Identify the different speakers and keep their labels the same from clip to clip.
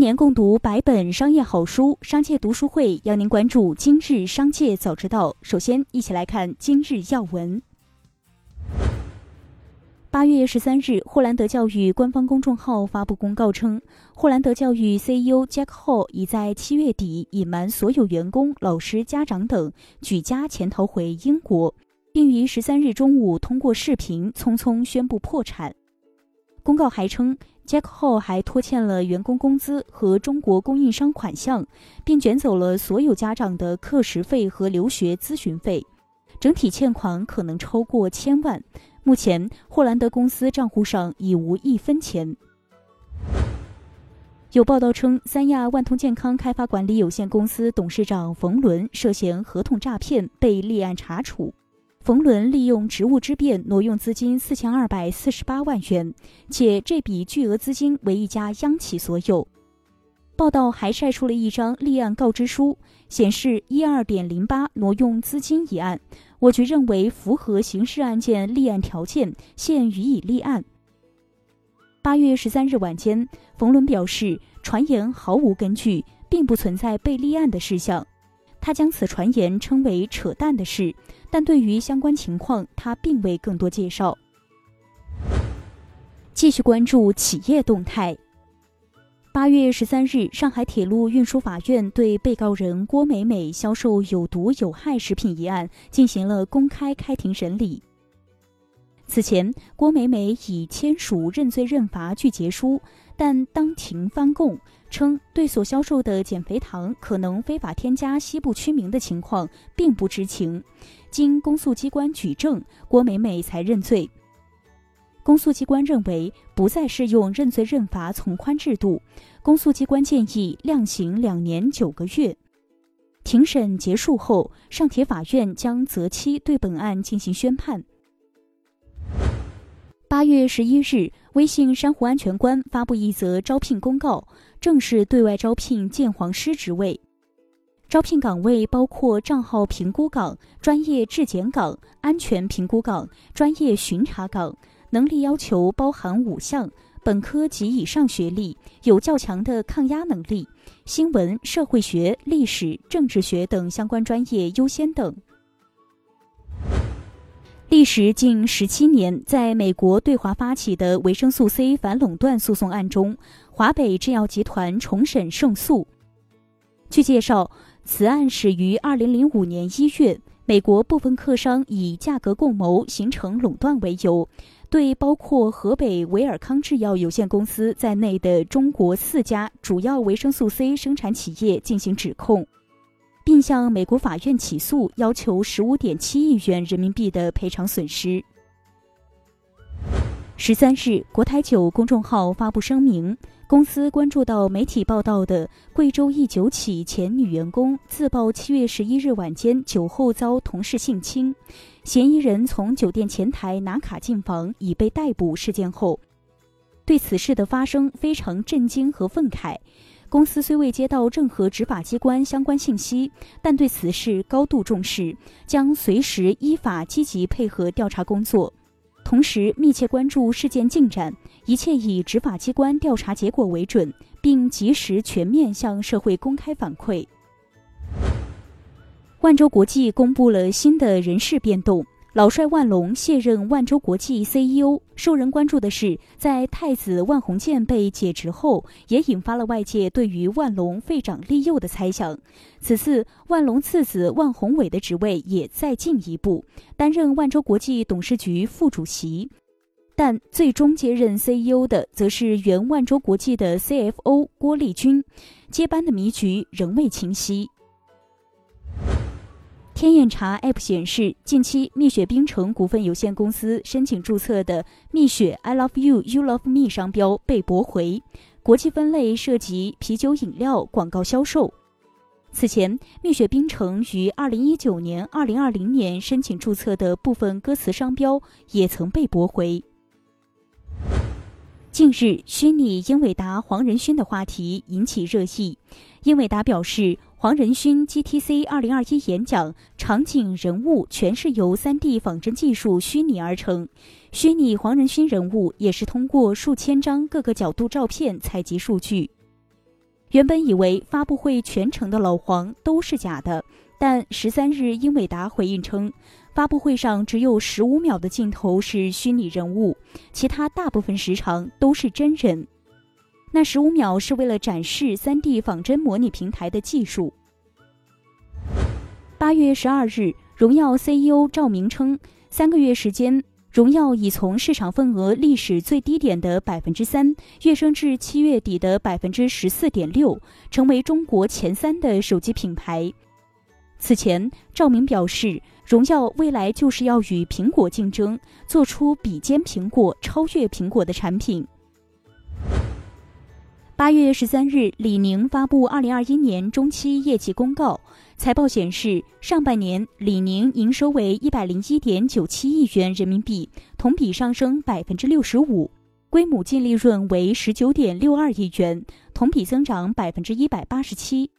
Speaker 1: 年共读百本商业好书，商界读书会邀您关注今日商界早知道。首先，一起来看今日要闻。八月十三日，霍兰德教育官方公众号发布公告称，霍兰德教育 CEO Jack Hall 已在七月底隐瞒所有员工、老师、家长等，举家潜逃回英国，并于十三日中午通过视频匆匆宣布破产。公告还称，Jack 后还拖欠了员工工资和中国供应商款项，并卷走了所有家长的课时费和留学咨询费，整体欠款可能超过千万。目前，霍兰德公司账户上已无一分钱。有报道称，三亚万通健康开发管理有限公司董事长冯仑涉嫌合同诈骗，被立案查处。冯仑利用职务之便挪用资金四千二百四十八万元，且这笔巨额资金为一家央企所有。报道还晒出了一张立案告知书，显示一二点零八挪用资金一案。我局认为符合刑事案件立案条件，现予以立案。八月十三日晚间，冯仑表示，传言毫无根据，并不存在被立案的事项。他将此传言称为扯淡的事，但对于相关情况，他并未更多介绍。继续关注企业动态。八月十三日，上海铁路运输法院对被告人郭美美销售有毒有害食品一案进行了公开开庭审理。此前，郭美美已签署认罪认罚具结书，但当庭翻供称对所销售的减肥糖可能非法添加西部曲明的情况并不知情。经公诉机关举证，郭美美才认罪。公诉机关认为不再适用认罪认罚从宽制度，公诉机关建议量刑两年九个月。庭审结束后，上铁法院将择期对本案进行宣判。八月十一日，微信珊瑚安全官发布一则招聘公告，正式对外招聘鉴黄师职位，招聘岗位包括账号评估岗、专业质检岗、安全评估岗、专业巡查岗。能力要求包含五项：本科及以上学历，有较强的抗压能力，新闻、社会学、历史、政治学等相关专业优先等。历时近十七年，在美国对华发起的维生素 C 反垄断诉讼案中，华北制药集团重审胜诉。据介绍，此案始于二零零五年一月，美国部分客商以价格共谋形成垄断为由。对包括河北维尔康制药有限公司在内的中国四家主要维生素 C 生产企业进行指控，并向美国法院起诉，要求十五点七亿元人民币的赔偿损失。十三日，国台酒公众号发布声明。公司关注到媒体报道的贵州一酒企前女员工自曝七月十一日晚间酒后遭同事性侵，嫌疑人从酒店前台拿卡进房已被逮捕事件后，对此事的发生非常震惊和愤慨。公司虽未接到任何执法机关相关信息，但对此事高度重视，将随时依法积极配合调查工作。同时，密切关注事件进展，一切以执法机关调查结果为准，并及时全面向社会公开反馈。万州国际公布了新的人事变动。老帅万隆卸任万州国际 CEO。受人关注的是，在太子万鸿渐被解职后，也引发了外界对于万隆废长立幼的猜想。此次万隆次子万宏伟的职位也再进一步，担任万州国际董事局副主席，但最终接任 CEO 的则是原万州国际的 CFO 郭立军，接班的迷局仍未清晰。天眼查 App 显示，近期蜜雪冰城股份有限公司申请注册的“蜜雪 I Love You You Love Me” 商标被驳回，国际分类涉及啤酒饮料广告销售。此前，蜜雪冰城于2019年、2020年申请注册的部分歌词商标也曾被驳回。近日，虚拟英伟达黄仁勋的话题引起热议，英伟达表示。黄仁勋 GTC 二零二一演讲场景人物全是由 3D 仿真技术虚拟而成，虚拟黄仁勋人物也是通过数千张各个角度照片采集数据。原本以为发布会全程的老黄都是假的，但十三日英伟达回应称，发布会上只有十五秒的镜头是虚拟人物，其他大部分时长都是真人。那十五秒是为了展示三 D 仿真模拟平台的技术。八月十二日，荣耀 CEO 赵明称，三个月时间。荣耀已从市场份额历史最低点的百分之三跃升至七月底的百分之十四点六，成为中国前三的手机品牌。此前，赵明表示，荣耀未来就是要与苹果竞争，做出比肩苹果、超越苹果的产品。八月十三日，李宁发布二零二一年中期业绩公告。财报显示，上半年李宁营收为一百零一点九七亿元人民币，同比上升百分之六十五；规模净利润为十九点六二亿元，同比增长百分之一百八十七。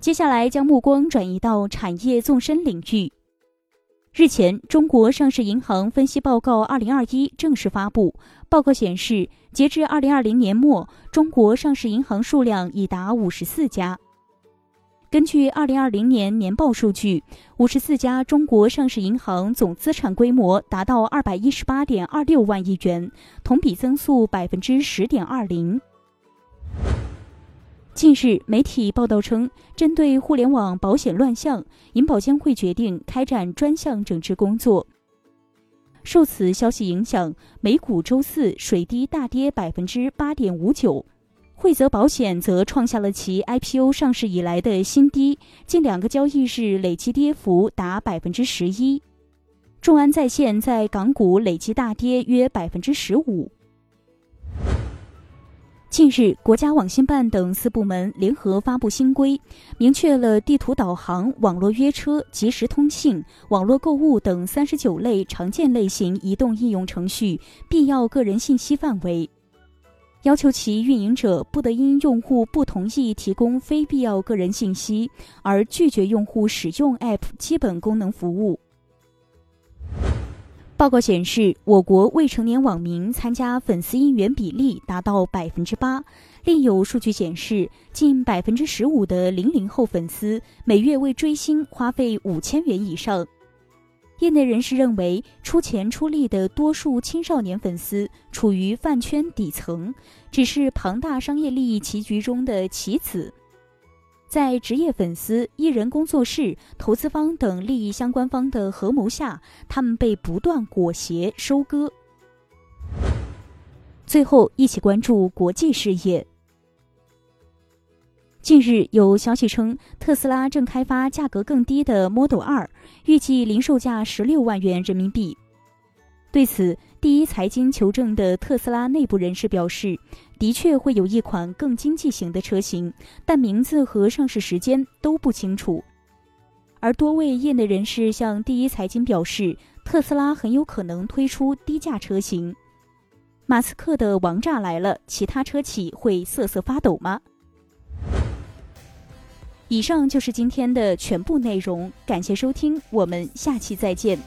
Speaker 1: 接下来将目光转移到产业纵深领域。日前，中国上市银行分析报告二零二一正式发布。报告显示，截至二零二零年末，中国上市银行数量已达五十四家。根据二零二零年年报数据，五十四家中国上市银行总资产规模达到二百一十八点二六万亿元，同比增速百分之十点二零。近日，媒体报道称，针对互联网保险乱象，银保监会决定开展专项整治工作。受此消息影响，美股周四水滴大跌百分之八点五九，惠泽保险则创下了其 IPO 上市以来的新低，近两个交易日累计跌幅达百分之十一。众安在线在港股累计大跌约百分之十五。近日，国家网信办等四部门联合发布新规，明确了地图导航、网络约车、即时通信、网络购物等三十九类常见类型移动应用程序必要个人信息范围，要求其运营者不得因用户不同意提供非必要个人信息而拒绝用户使用 App 基本功能服务。报告显示，我国未成年网民参加粉丝应援比例达到百分之八。另有数据显示，近百分之十五的零零后粉丝每月为追星花费五千元以上。业内人士认为，出钱出力的多数青少年粉丝处于饭圈底层，只是庞大商业利益棋局中的棋子。在职业粉丝、艺人工作室、投资方等利益相关方的合谋下，他们被不断裹挟收割。最后，一起关注国际事业。近日有消息称，特斯拉正开发价格更低的 Model 2，预计零售价十六万元人民币。对此，第一财经求证的特斯拉内部人士表示，的确会有一款更经济型的车型，但名字和上市时间都不清楚。而多位业内人士向第一财经表示，特斯拉很有可能推出低价车型。马斯克的王炸来了，其他车企会瑟瑟发抖吗？以上就是今天的全部内容，感谢收听，我们下期再见。